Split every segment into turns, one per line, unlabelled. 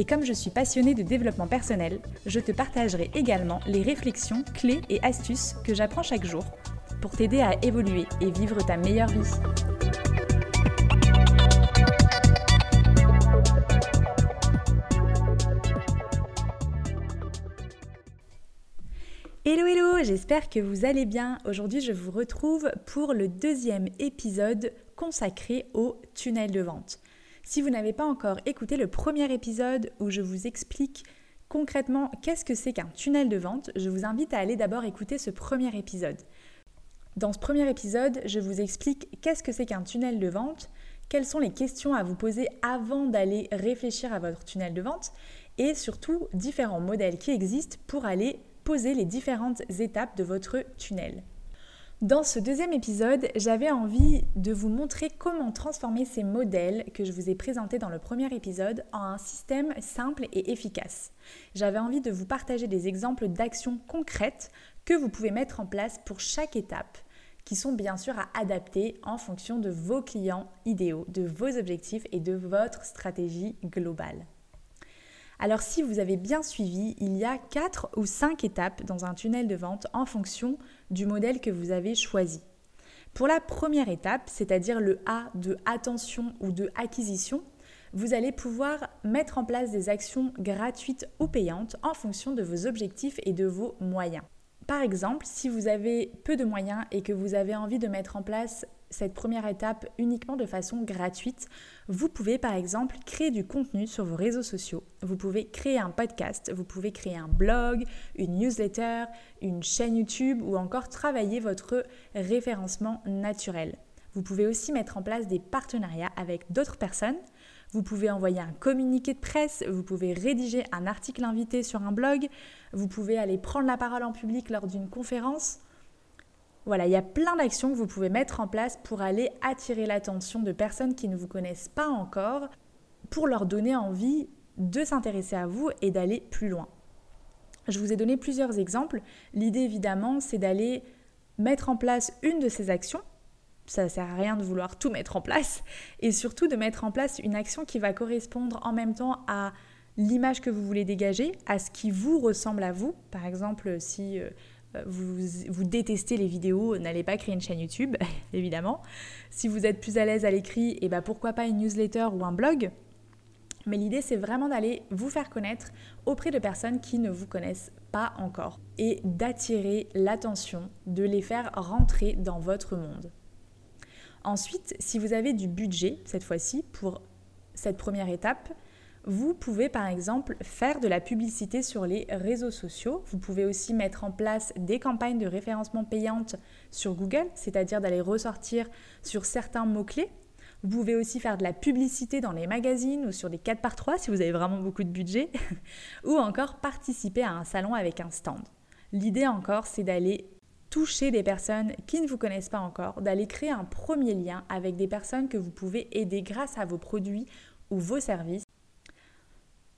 Et comme je suis passionnée de développement personnel, je te partagerai également les réflexions, clés et astuces que j'apprends chaque jour pour t'aider à évoluer et vivre ta meilleure vie. Hello hello, j'espère que vous allez bien. Aujourd'hui je vous retrouve pour le deuxième épisode consacré au tunnel de vente. Si vous n'avez pas encore écouté le premier épisode où je vous explique concrètement qu'est-ce que c'est qu'un tunnel de vente, je vous invite à aller d'abord écouter ce premier épisode. Dans ce premier épisode, je vous explique qu'est-ce que c'est qu'un tunnel de vente, quelles sont les questions à vous poser avant d'aller réfléchir à votre tunnel de vente et surtout différents modèles qui existent pour aller poser les différentes étapes de votre tunnel. Dans ce deuxième épisode, j'avais envie de vous montrer comment transformer ces modèles que je vous ai présentés dans le premier épisode en un système simple et efficace. J'avais envie de vous partager des exemples d'actions concrètes que vous pouvez mettre en place pour chaque étape, qui sont bien sûr à adapter en fonction de vos clients idéaux, de vos objectifs et de votre stratégie globale. Alors si vous avez bien suivi, il y a 4 ou 5 étapes dans un tunnel de vente en fonction du modèle que vous avez choisi. Pour la première étape, c'est-à-dire le A de attention ou de acquisition, vous allez pouvoir mettre en place des actions gratuites ou payantes en fonction de vos objectifs et de vos moyens. Par exemple, si vous avez peu de moyens et que vous avez envie de mettre en place cette première étape uniquement de façon gratuite, vous pouvez par exemple créer du contenu sur vos réseaux sociaux. Vous pouvez créer un podcast, vous pouvez créer un blog, une newsletter, une chaîne YouTube ou encore travailler votre référencement naturel. Vous pouvez aussi mettre en place des partenariats avec d'autres personnes. Vous pouvez envoyer un communiqué de presse, vous pouvez rédiger un article invité sur un blog, vous pouvez aller prendre la parole en public lors d'une conférence. Voilà, il y a plein d'actions que vous pouvez mettre en place pour aller attirer l'attention de personnes qui ne vous connaissent pas encore, pour leur donner envie de s'intéresser à vous et d'aller plus loin. Je vous ai donné plusieurs exemples. L'idée évidemment, c'est d'aller mettre en place une de ces actions. Ça ne sert à rien de vouloir tout mettre en place. Et surtout de mettre en place une action qui va correspondre en même temps à l'image que vous voulez dégager, à ce qui vous ressemble à vous. Par exemple, si euh, vous, détestez les vidéos, n'allez pas créer une chaîne YouTube, évidemment. Si vous êtes plus à l'aise à l'écrit, et eh ben pourquoi pas une newsletter ou un blog? Mais l'idée, c'est vraiment d'aller vous faire connaître auprès de personnes qui ne vous connaissent pas encore et d'attirer l'attention, de les faire rentrer dans votre monde. Ensuite, si vous avez du budget, cette fois-ci, pour cette première étape, vous pouvez par exemple faire de la publicité sur les réseaux sociaux. Vous pouvez aussi mettre en place des campagnes de référencement payantes sur Google, c'est-à-dire d'aller ressortir sur certains mots-clés. Vous pouvez aussi faire de la publicité dans les magazines ou sur des 4 par 3 si vous avez vraiment beaucoup de budget, ou encore participer à un salon avec un stand. L'idée encore, c'est d'aller toucher des personnes qui ne vous connaissent pas encore, d'aller créer un premier lien avec des personnes que vous pouvez aider grâce à vos produits ou vos services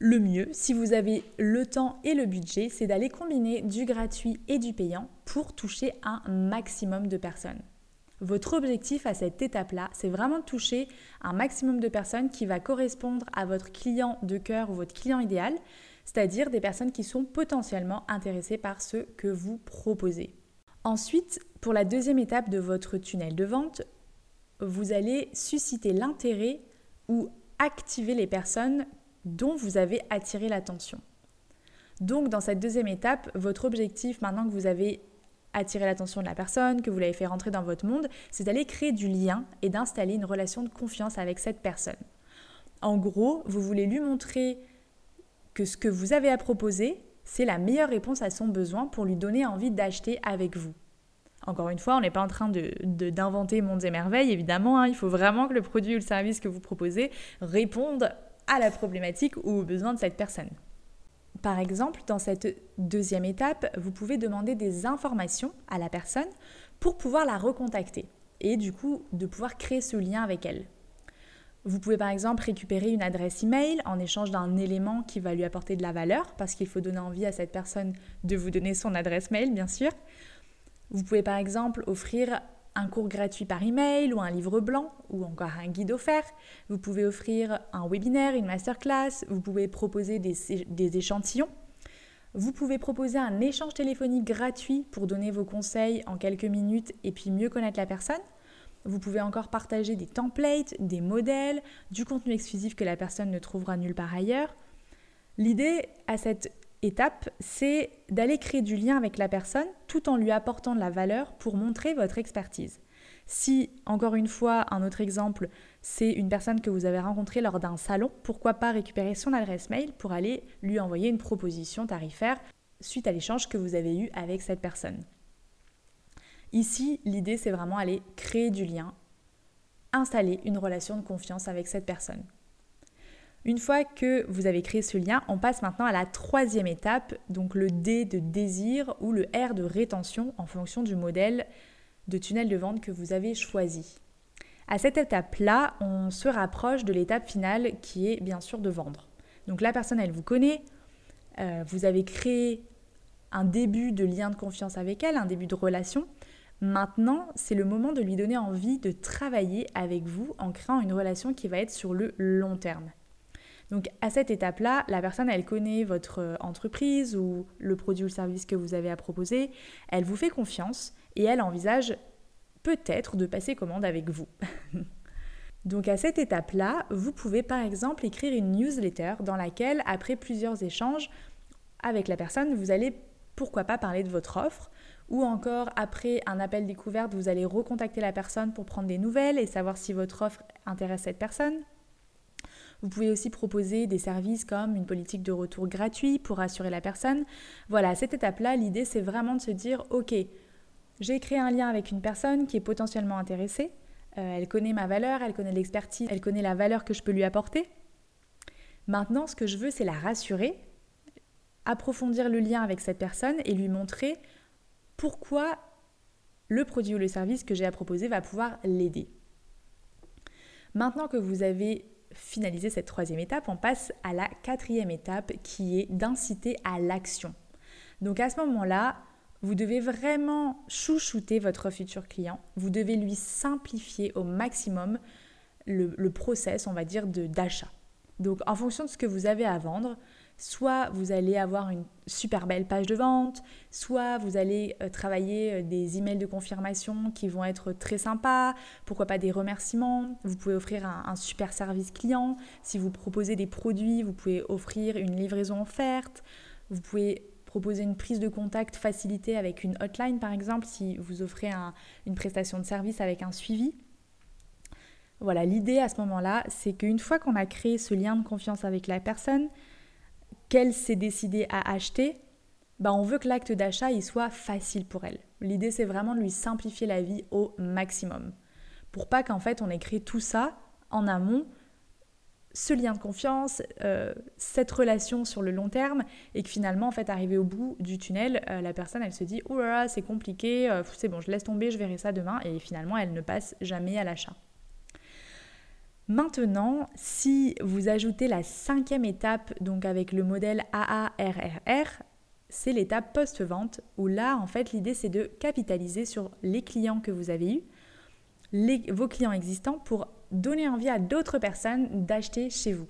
le mieux, si vous avez le temps et le budget, c'est d'aller combiner du gratuit et du payant pour toucher un maximum de personnes. Votre objectif à cette étape-là, c'est vraiment de toucher un maximum de personnes qui va correspondre à votre client de cœur ou votre client idéal, c'est-à-dire des personnes qui sont potentiellement intéressées par ce que vous proposez. Ensuite, pour la deuxième étape de votre tunnel de vente, vous allez susciter l'intérêt ou activer les personnes dont vous avez attiré l'attention. Donc dans cette deuxième étape, votre objectif, maintenant que vous avez attiré l'attention de la personne, que vous l'avez fait rentrer dans votre monde, c'est d'aller créer du lien et d'installer une relation de confiance avec cette personne. En gros, vous voulez lui montrer que ce que vous avez à proposer, c'est la meilleure réponse à son besoin pour lui donner envie d'acheter avec vous. Encore une fois, on n'est pas en train d'inventer de, mondes et merveilles, évidemment. Hein. il faut vraiment que le produit ou le service que vous proposez réponde à la problématique ou aux besoins de cette personne. Par exemple, dans cette deuxième étape, vous pouvez demander des informations à la personne pour pouvoir la recontacter et du coup de pouvoir créer ce lien avec elle. Vous pouvez par exemple récupérer une adresse email en échange d'un élément qui va lui apporter de la valeur parce qu'il faut donner envie à cette personne de vous donner son adresse mail bien sûr. Vous pouvez par exemple offrir un cours gratuit par email ou un livre blanc ou encore un guide offert. Vous pouvez offrir un webinaire, une masterclass. Vous pouvez proposer des, des échantillons. Vous pouvez proposer un échange téléphonique gratuit pour donner vos conseils en quelques minutes et puis mieux connaître la personne. Vous pouvez encore partager des templates, des modèles, du contenu exclusif que la personne ne trouvera nulle part ailleurs. L'idée à cette étape, c'est d'aller créer du lien avec la personne tout en lui apportant de la valeur pour montrer votre expertise. Si, encore une fois, un autre exemple, c'est une personne que vous avez rencontrée lors d'un salon, pourquoi pas récupérer son adresse mail pour aller lui envoyer une proposition tarifaire suite à l'échange que vous avez eu avec cette personne. Ici, l'idée, c'est vraiment aller créer du lien, installer une relation de confiance avec cette personne. Une fois que vous avez créé ce lien, on passe maintenant à la troisième étape, donc le D de désir ou le R de rétention en fonction du modèle de tunnel de vente que vous avez choisi. À cette étape-là, on se rapproche de l'étape finale qui est bien sûr de vendre. Donc la personne, elle vous connaît, euh, vous avez créé un début de lien de confiance avec elle, un début de relation. Maintenant, c'est le moment de lui donner envie de travailler avec vous en créant une relation qui va être sur le long terme. Donc à cette étape-là, la personne, elle connaît votre euh, entreprise ou le produit ou le service que vous avez à proposer, elle vous fait confiance et elle envisage peut-être de passer commande avec vous. Donc à cette étape-là, vous pouvez par exemple écrire une newsletter dans laquelle, après plusieurs échanges avec la personne, vous allez pourquoi pas parler de votre offre, ou encore après un appel découverte, vous allez recontacter la personne pour prendre des nouvelles et savoir si votre offre intéresse cette personne. Vous pouvez aussi proposer des services comme une politique de retour gratuit pour assurer la personne. Voilà, à cette étape-là, l'idée c'est vraiment de se dire, ok, j'ai créé un lien avec une personne qui est potentiellement intéressée, euh, elle connaît ma valeur, elle connaît l'expertise, elle connaît la valeur que je peux lui apporter. Maintenant, ce que je veux, c'est la rassurer, approfondir le lien avec cette personne et lui montrer pourquoi le produit ou le service que j'ai à proposer va pouvoir l'aider. Maintenant que vous avez finalisé cette troisième étape, on passe à la quatrième étape qui est d'inciter à l'action. Donc à ce moment-là, vous devez vraiment chouchouter votre futur client. Vous devez lui simplifier au maximum le, le process, on va dire, d'achat. Donc en fonction de ce que vous avez à vendre, soit vous allez avoir une super belle page de vente, soit vous allez euh, travailler euh, des emails de confirmation qui vont être très sympas, pourquoi pas des remerciements, vous pouvez offrir un, super service client, si vous proposez des produits, vous pouvez offrir une livraison offerte, vous pouvez proposer une prise de contact facilitée avec une hotline par exemple, si vous offrez une prestation de service avec un suivi. Voilà, l'idée à ce moment-là, c'est qu'une fois qu'on a créé ce lien de confiance avec la personne, qu'elle s'est décidée à acheter, bah on veut que l'acte d'achat il soit facile pour elle. L'idée c'est vraiment de lui simplifier la vie au maximum. Pour pas qu'en fait on ait créé tout ça en amont, ce lien de confiance, euh, cette relation sur le long terme, et que finalement, en fait, arrivé au bout du tunnel, euh, la personne, elle se dit, là, c'est compliqué, euh, c'est bon, je laisse tomber, je verrai ça demain, et finalement, elle ne passe jamais à l'achat. Maintenant, si vous ajoutez la cinquième étape, donc avec le modèle AARRR, c'est l'étape post-vente, où là, en fait, l'idée, c'est de capitaliser sur les clients que vous avez eus, vos clients existants, pour donner envie à d'autres personnes d'acheter chez vous.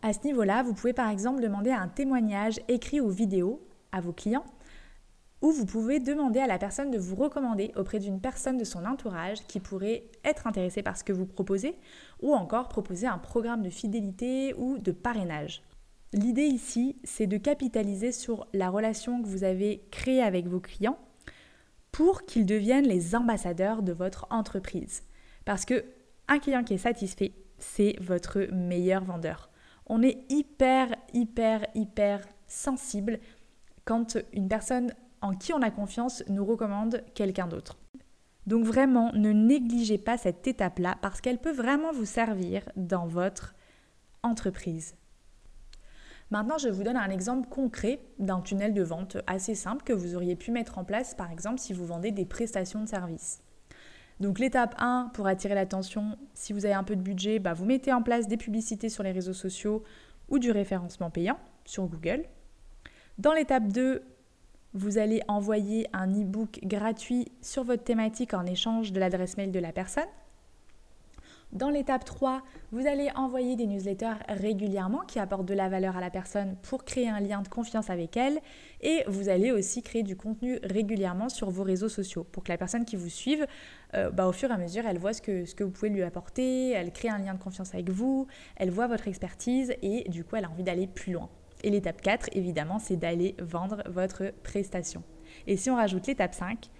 À ce niveau-là, vous pouvez par exemple demander un témoignage écrit ou vidéo à vos clients ou vous pouvez demander à la personne de vous recommander auprès d'une personne de son entourage qui pourrait être intéressée par ce que vous proposez, ou encore proposer un programme de fidélité ou de parrainage. L'idée ici, c'est de capitaliser sur la relation que vous avez créée avec vos clients pour qu'ils deviennent les ambassadeurs de votre entreprise. Parce que un client qui est satisfait, c'est votre meilleur vendeur. On est hyper, hyper, hyper sensible quand une personne en qui on a confiance nous recommande quelqu'un d'autre. Donc vraiment, ne négligez pas cette étape-là parce qu'elle peut vraiment vous servir dans votre entreprise. Maintenant, je vous donne un exemple concret d'un tunnel de vente assez simple que vous auriez pu mettre en place, par exemple, si vous vendez des prestations de services. Donc l'étape 1, pour attirer l'attention, si vous avez un peu de budget, bah, vous mettez en place des publicités sur les réseaux sociaux ou du référencement payant sur Google. Dans l'étape 2, vous allez envoyer un e-book gratuit sur votre thématique en échange de l'adresse mail de la personne. Dans l'étape 3, vous allez envoyer des newsletters régulièrement qui apportent de la valeur à la personne pour créer un lien de confiance avec elle. Et vous allez aussi créer du contenu régulièrement sur vos réseaux sociaux pour que la personne qui vous suive, euh, bah, au fur et à mesure, elle voit ce que, ce que vous pouvez lui apporter, elle crée un lien de confiance avec vous, elle voit votre expertise et du coup, elle a envie d'aller plus loin. Et l'étape 4, évidemment, c'est d'aller vendre votre prestation. Et si on rajoute l'étape 5,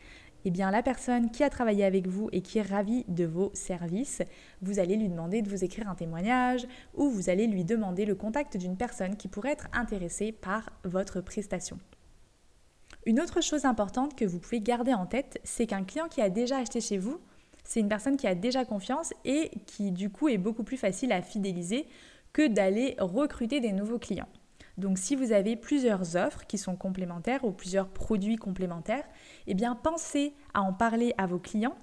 eh bien la personne qui a travaillé avec vous et qui est ravie de vos services, vous allez lui demander de vous écrire un témoignage ou vous allez lui demander le contact d'une personne qui pourrait être intéressée par votre prestation. Une autre chose importante que vous pouvez garder en tête, c'est qu'un client qui a déjà acheté chez vous, c'est une personne qui a déjà confiance et qui du coup est beaucoup plus facile à fidéliser que d'aller recruter des nouveaux clients. Donc si vous avez plusieurs offres qui sont complémentaires ou plusieurs produits complémentaires, eh pensez à en parler à vos clients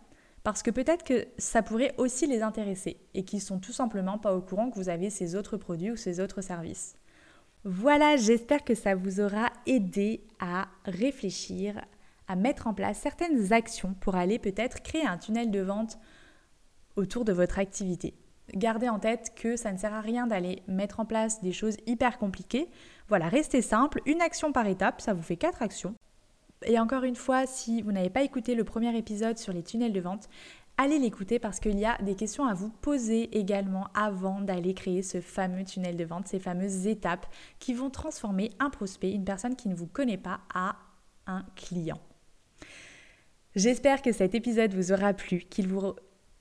parce que peut-être que ça pourrait aussi les intéresser et qu'ils sont tout simplement pas au courant que vous avez ces autres produits ou ces autres services. Voilà, j'espère que ça vous aura aidé à réfléchir, à mettre en place certaines actions pour aller peut-être créer un tunnel de vente autour de votre activité gardez en tête que ça ne sert à rien d'aller mettre en place des choses hyper compliquées. Voilà, restez simple, une action par étape, ça vous fait quatre actions. Et encore une fois, si vous n'avez pas écouté le premier épisode sur les tunnels de vente, allez l'écouter parce qu'il y a des questions à vous poser également avant d'aller créer ce fameux tunnel de vente, ces fameuses étapes qui vont transformer un prospect, une personne qui ne vous connaît pas, à un client. J'espère que cet épisode vous aura plu, qu'il vous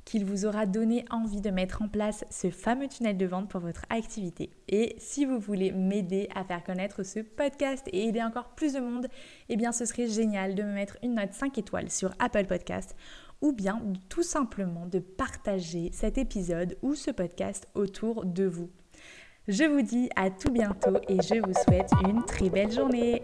qu'il vous aura donné envie de mettre en place ce fameux tunnel de vente pour votre activité. Et si vous voulez m'aider à faire connaître ce podcast et aider encore plus de monde, eh bien ce serait génial de me mettre une note 5 étoiles sur Apple Podcast ou bien tout simplement de partager cet épisode ou ce podcast autour de vous. Je vous dis à tout bientôt et je vous souhaite une très belle journée.